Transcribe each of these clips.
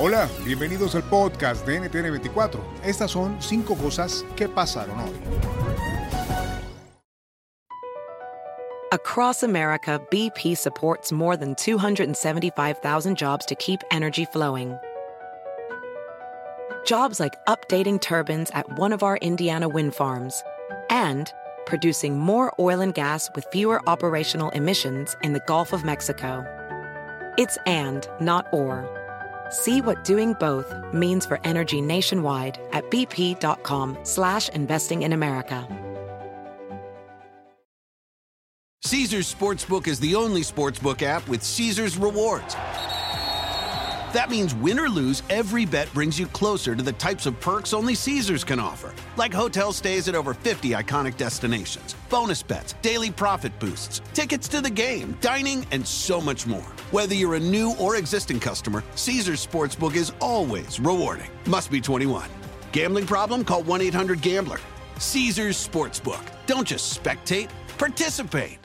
Hola, bienvenidos al podcast de NTN 24. Estas son cinco cosas que pasaron hoy. Across America, BP supports more than 275,000 jobs to keep energy flowing. Jobs like updating turbines at one of our Indiana wind farms and producing more oil and gas with fewer operational emissions in the Gulf of Mexico. It's and, not or. See what doing both means for energy nationwide at bp.com slash investing in America. Caesar's Sportsbook is the only sportsbook app with Caesar's rewards. That means win or lose, every bet brings you closer to the types of perks only Caesars can offer, like hotel stays at over 50 iconic destinations, bonus bets, daily profit boosts, tickets to the game, dining, and so much more. Whether you're a new or existing customer, Caesars Sportsbook is always rewarding. Must be 21. Gambling problem? Call 1 800 Gambler. Caesars Sportsbook. Don't just spectate, participate.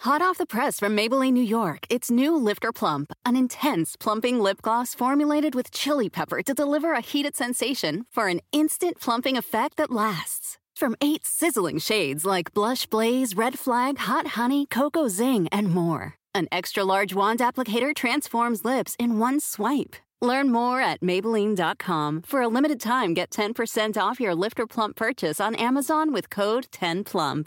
Hot off the press from Maybelline, New York, it's new Lifter Plump, an intense plumping lip gloss formulated with chili pepper to deliver a heated sensation for an instant plumping effect that lasts. From eight sizzling shades like Blush Blaze, Red Flag, Hot Honey, Cocoa Zing, and more. An extra large wand applicator transforms lips in one swipe. Learn more at Maybelline.com. For a limited time, get 10% off your Lifter Plump purchase on Amazon with code 10PLUMP.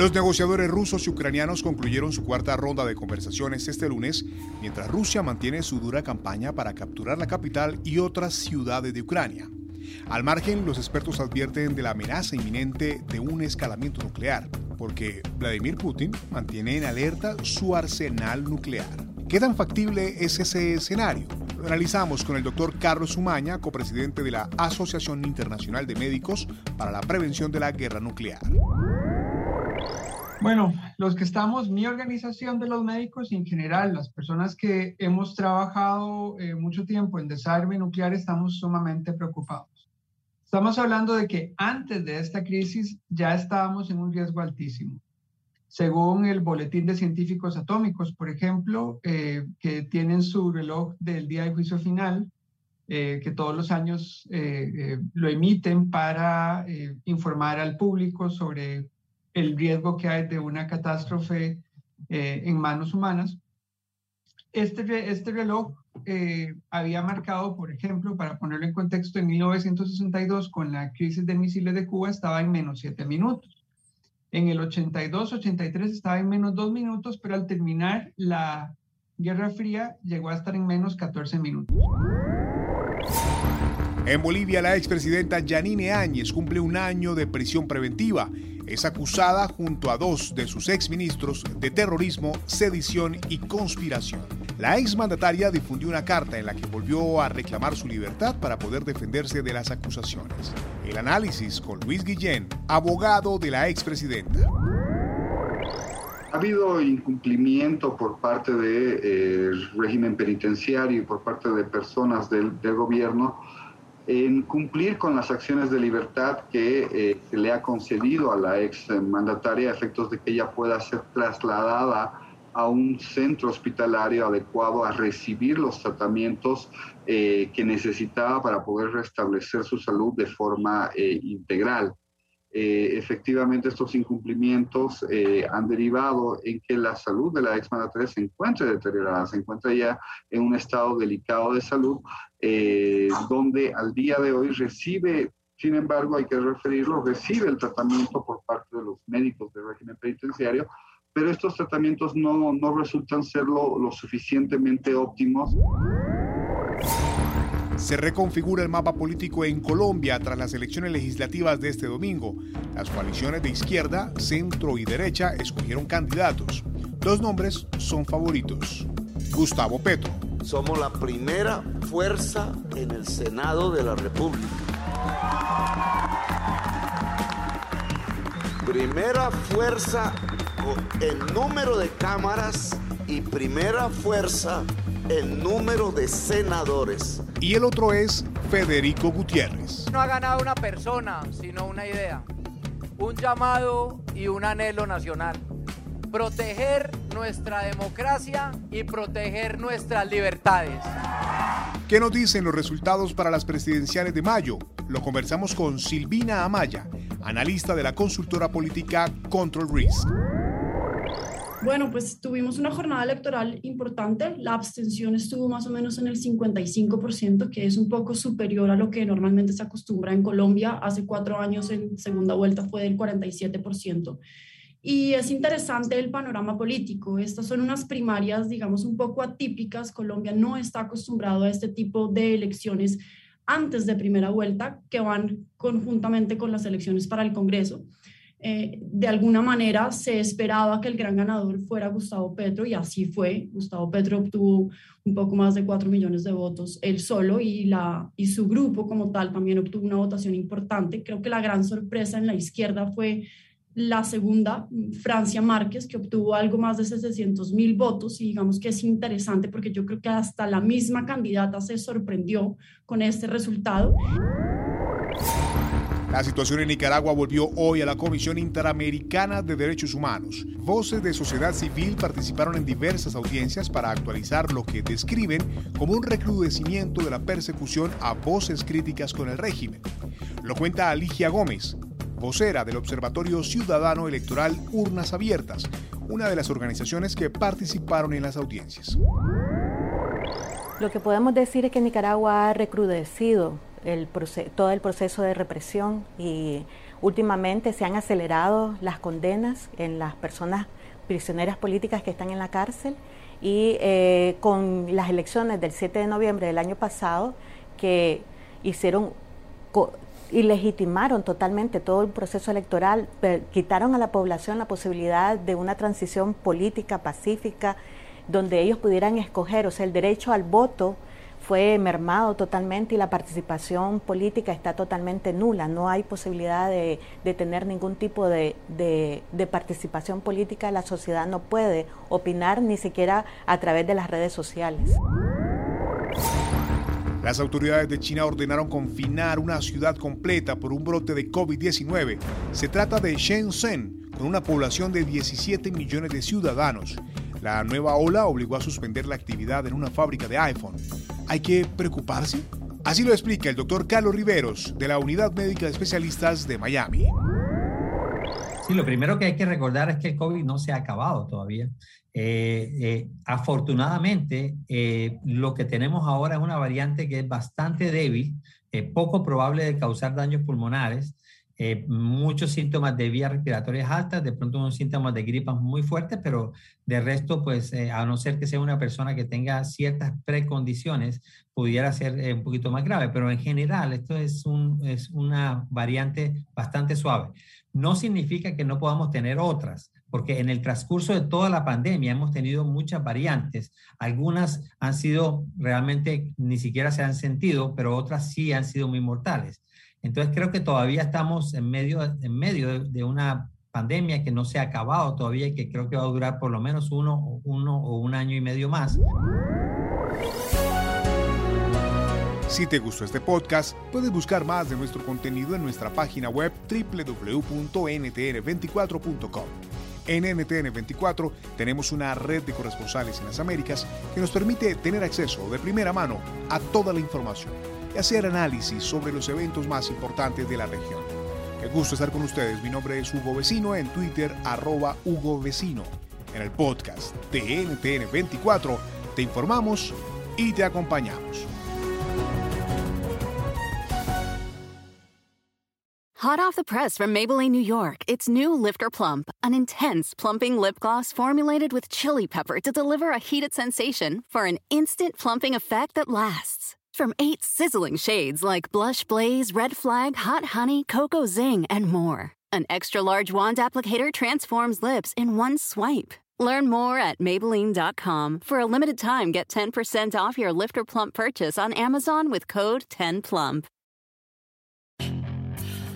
Los negociadores rusos y ucranianos concluyeron su cuarta ronda de conversaciones este lunes, mientras Rusia mantiene su dura campaña para capturar la capital y otras ciudades de Ucrania. Al margen, los expertos advierten de la amenaza inminente de un escalamiento nuclear, porque Vladimir Putin mantiene en alerta su arsenal nuclear. ¿Qué tan factible es ese escenario? Lo analizamos con el doctor Carlos Umaña, copresidente de la Asociación Internacional de Médicos para la Prevención de la Guerra Nuclear. Bueno, los que estamos, mi organización de los médicos y en general, las personas que hemos trabajado eh, mucho tiempo en desarme nuclear, estamos sumamente preocupados. Estamos hablando de que antes de esta crisis ya estábamos en un riesgo altísimo. Según el Boletín de Científicos Atómicos, por ejemplo, eh, que tienen su reloj del día de juicio final, eh, que todos los años lo emiten para informar al público sobre el riesgo que hay de una catástrofe eh, en manos humanas. Este, este reloj eh, había marcado, por ejemplo, para ponerlo en contexto, en 1962, con la crisis de misiles de Cuba, estaba en menos 7 minutos. En el 82-83 estaba en menos 2 minutos, pero al terminar la Guerra Fría llegó a estar en menos 14 minutos. En Bolivia, la expresidenta Yanine Áñez cumple un año de prisión preventiva. Es acusada junto a dos de sus exministros de terrorismo, sedición y conspiración. La exmandataria difundió una carta en la que volvió a reclamar su libertad para poder defenderse de las acusaciones. El análisis con Luis Guillén, abogado de la expresidenta. Ha habido incumplimiento por parte del eh, régimen penitenciario y por parte de personas del, gobierno en cumplir con las acciones de libertad que eh, se le ha concedido a la ex mandataria a efectos de que ella pueda ser trasladada a un centro hospitalario adecuado a recibir los tratamientos eh, que necesitaba para poder restablecer su salud de forma integral. Eh, efectivamente estos incumplimientos eh, han derivado en que la salud de la ex mandataria se encuentre deteriorada, se encuentra ya en un estado delicado de salud, eh, donde al día de hoy recibe, sin embargo, hay que referirlo, recibe el tratamiento por parte de los médicos del régimen penitenciario, pero estos tratamientos no, no resultan ser lo, lo suficientemente óptimos. Se reconfigura el mapa político en Colombia tras las elecciones legislativas de este domingo. Las coaliciones de izquierda, centro y derecha escogieron candidatos. Dos nombres son favoritos. Gustavo Petro. Somos la primera fuerza en el Senado de la República. Primera fuerza en número de cámaras y primera fuerza en número de senadores. Y el otro es Federico Gutiérrez. No ha ganado una persona, sino una idea, un llamado y un anhelo nacional. Proteger nuestra democracia y proteger nuestras libertades. ¿Qué nos dicen los resultados para las presidenciales de mayo? Lo conversamos con Silvina Amaya, analista de la consultora política Control Risk. Bueno, pues tuvimos una jornada electoral importante. La abstención estuvo más o menos en el 55%, que es un poco superior a lo que normalmente se acostumbra en Colombia. Hace cuatro años en segunda vuelta fue del 47%. Y es interesante el panorama político. Estas son unas primarias, digamos, un poco atípicas. Colombia no está acostumbrado a este tipo de elecciones antes de primera vuelta, que van conjuntamente con las elecciones para el Congreso. Eh, de alguna manera se esperaba que el gran ganador fuera Gustavo Petro y así fue. Gustavo Petro obtuvo un poco más de 4 millones de votos él solo y, la, y su grupo como tal también obtuvo una votación importante. Creo que la gran sorpresa en la izquierda fue la segunda, Francia Márquez, que obtuvo algo más de 700 mil votos y digamos que es interesante porque yo creo que hasta la misma candidata se sorprendió con este resultado. La situación en Nicaragua volvió hoy a la Comisión Interamericana de Derechos Humanos. Voces de sociedad civil participaron en diversas audiencias para actualizar lo que describen como un recrudecimiento de la persecución a voces críticas con el régimen. Lo cuenta Alicia Gómez, vocera del Observatorio Ciudadano Electoral Urnas Abiertas, una de las organizaciones que participaron en las audiencias. Lo que podemos decir es que Nicaragua ha recrudecido todo el proceso de represión y últimamente se han acelerado las condenas en las personas prisioneras políticas que están en la cárcel y eh, con las elecciones del 7 de noviembre del año pasado que hicieron y legitimaron totalmente todo el proceso electoral, quitaron a la población la posibilidad de una transición política pacífica donde ellos pudieran escoger, o sea, el derecho al voto fue mermado totalmente y la participación política está totalmente nula. No hay posibilidad de, tener ningún tipo de, de, participación política. La sociedad no puede opinar ni siquiera a través de las redes sociales. Las autoridades de China ordenaron confinar una ciudad completa por un brote de COVID-19. Se trata de Shenzhen, con una población de 17 millones de ciudadanos. La nueva ola obligó a suspender la actividad en una fábrica de iPhone. ¿Hay que preocuparse? Así lo explica el doctor Carlos Riveros, de la Unidad Médica de Especialistas de Miami. Sí, lo primero que hay que recordar es que el COVID no se ha acabado todavía. Eh, eh, afortunadamente, eh, lo que tenemos ahora es una variante que es bastante débil, poco probable de causar daños pulmonares eh, muchos síntomas de vías respiratorias altas, de pronto unos síntomas de gripas muy fuertes, pero de resto, pues eh, a no ser que sea una persona que tenga ciertas precondiciones, pudiera ser eh, un poquito más grave, pero en general esto es, un, es una variante bastante suave. No significa que no podamos tener otras, porque en el transcurso de toda la pandemia hemos tenido muchas variantes. Algunas han sido realmente, ni siquiera se han sentido, pero otras sí han sido muy mortales. Entonces creo que todavía estamos en medio, en medio de, una pandemia que no se ha acabado todavía y que creo que va a durar por lo menos uno, uno o un año y medio más. Si te gustó este podcast, puedes buscar más de nuestro contenido en nuestra página web www.ntn24.com. En NTN24 tenemos una red de corresponsales en las Américas que nos permite tener acceso de primera mano a toda la información y hacer análisis sobre los eventos más importantes de la región. Qué gusto estar con ustedes. Mi nombre es Hugo Vecino en Twitter, arroba Hugo Vecino. En el podcast de NTN24 te informamos y te acompañamos. Hot off the press from Maybelline, New York, it's new Lifter Plump, an intense plumping lip gloss formulated with chili pepper to deliver a heated sensation for an instant plumping effect that lasts. From eight sizzling shades like Blush Blaze, Red Flag, Hot Honey, Cocoa Zing, and more. An extra large wand applicator transforms lips in one swipe. Learn more at Maybelline.com. For a limited time, get 10% off your Lifter Plump purchase on Amazon with code 10PLUMP.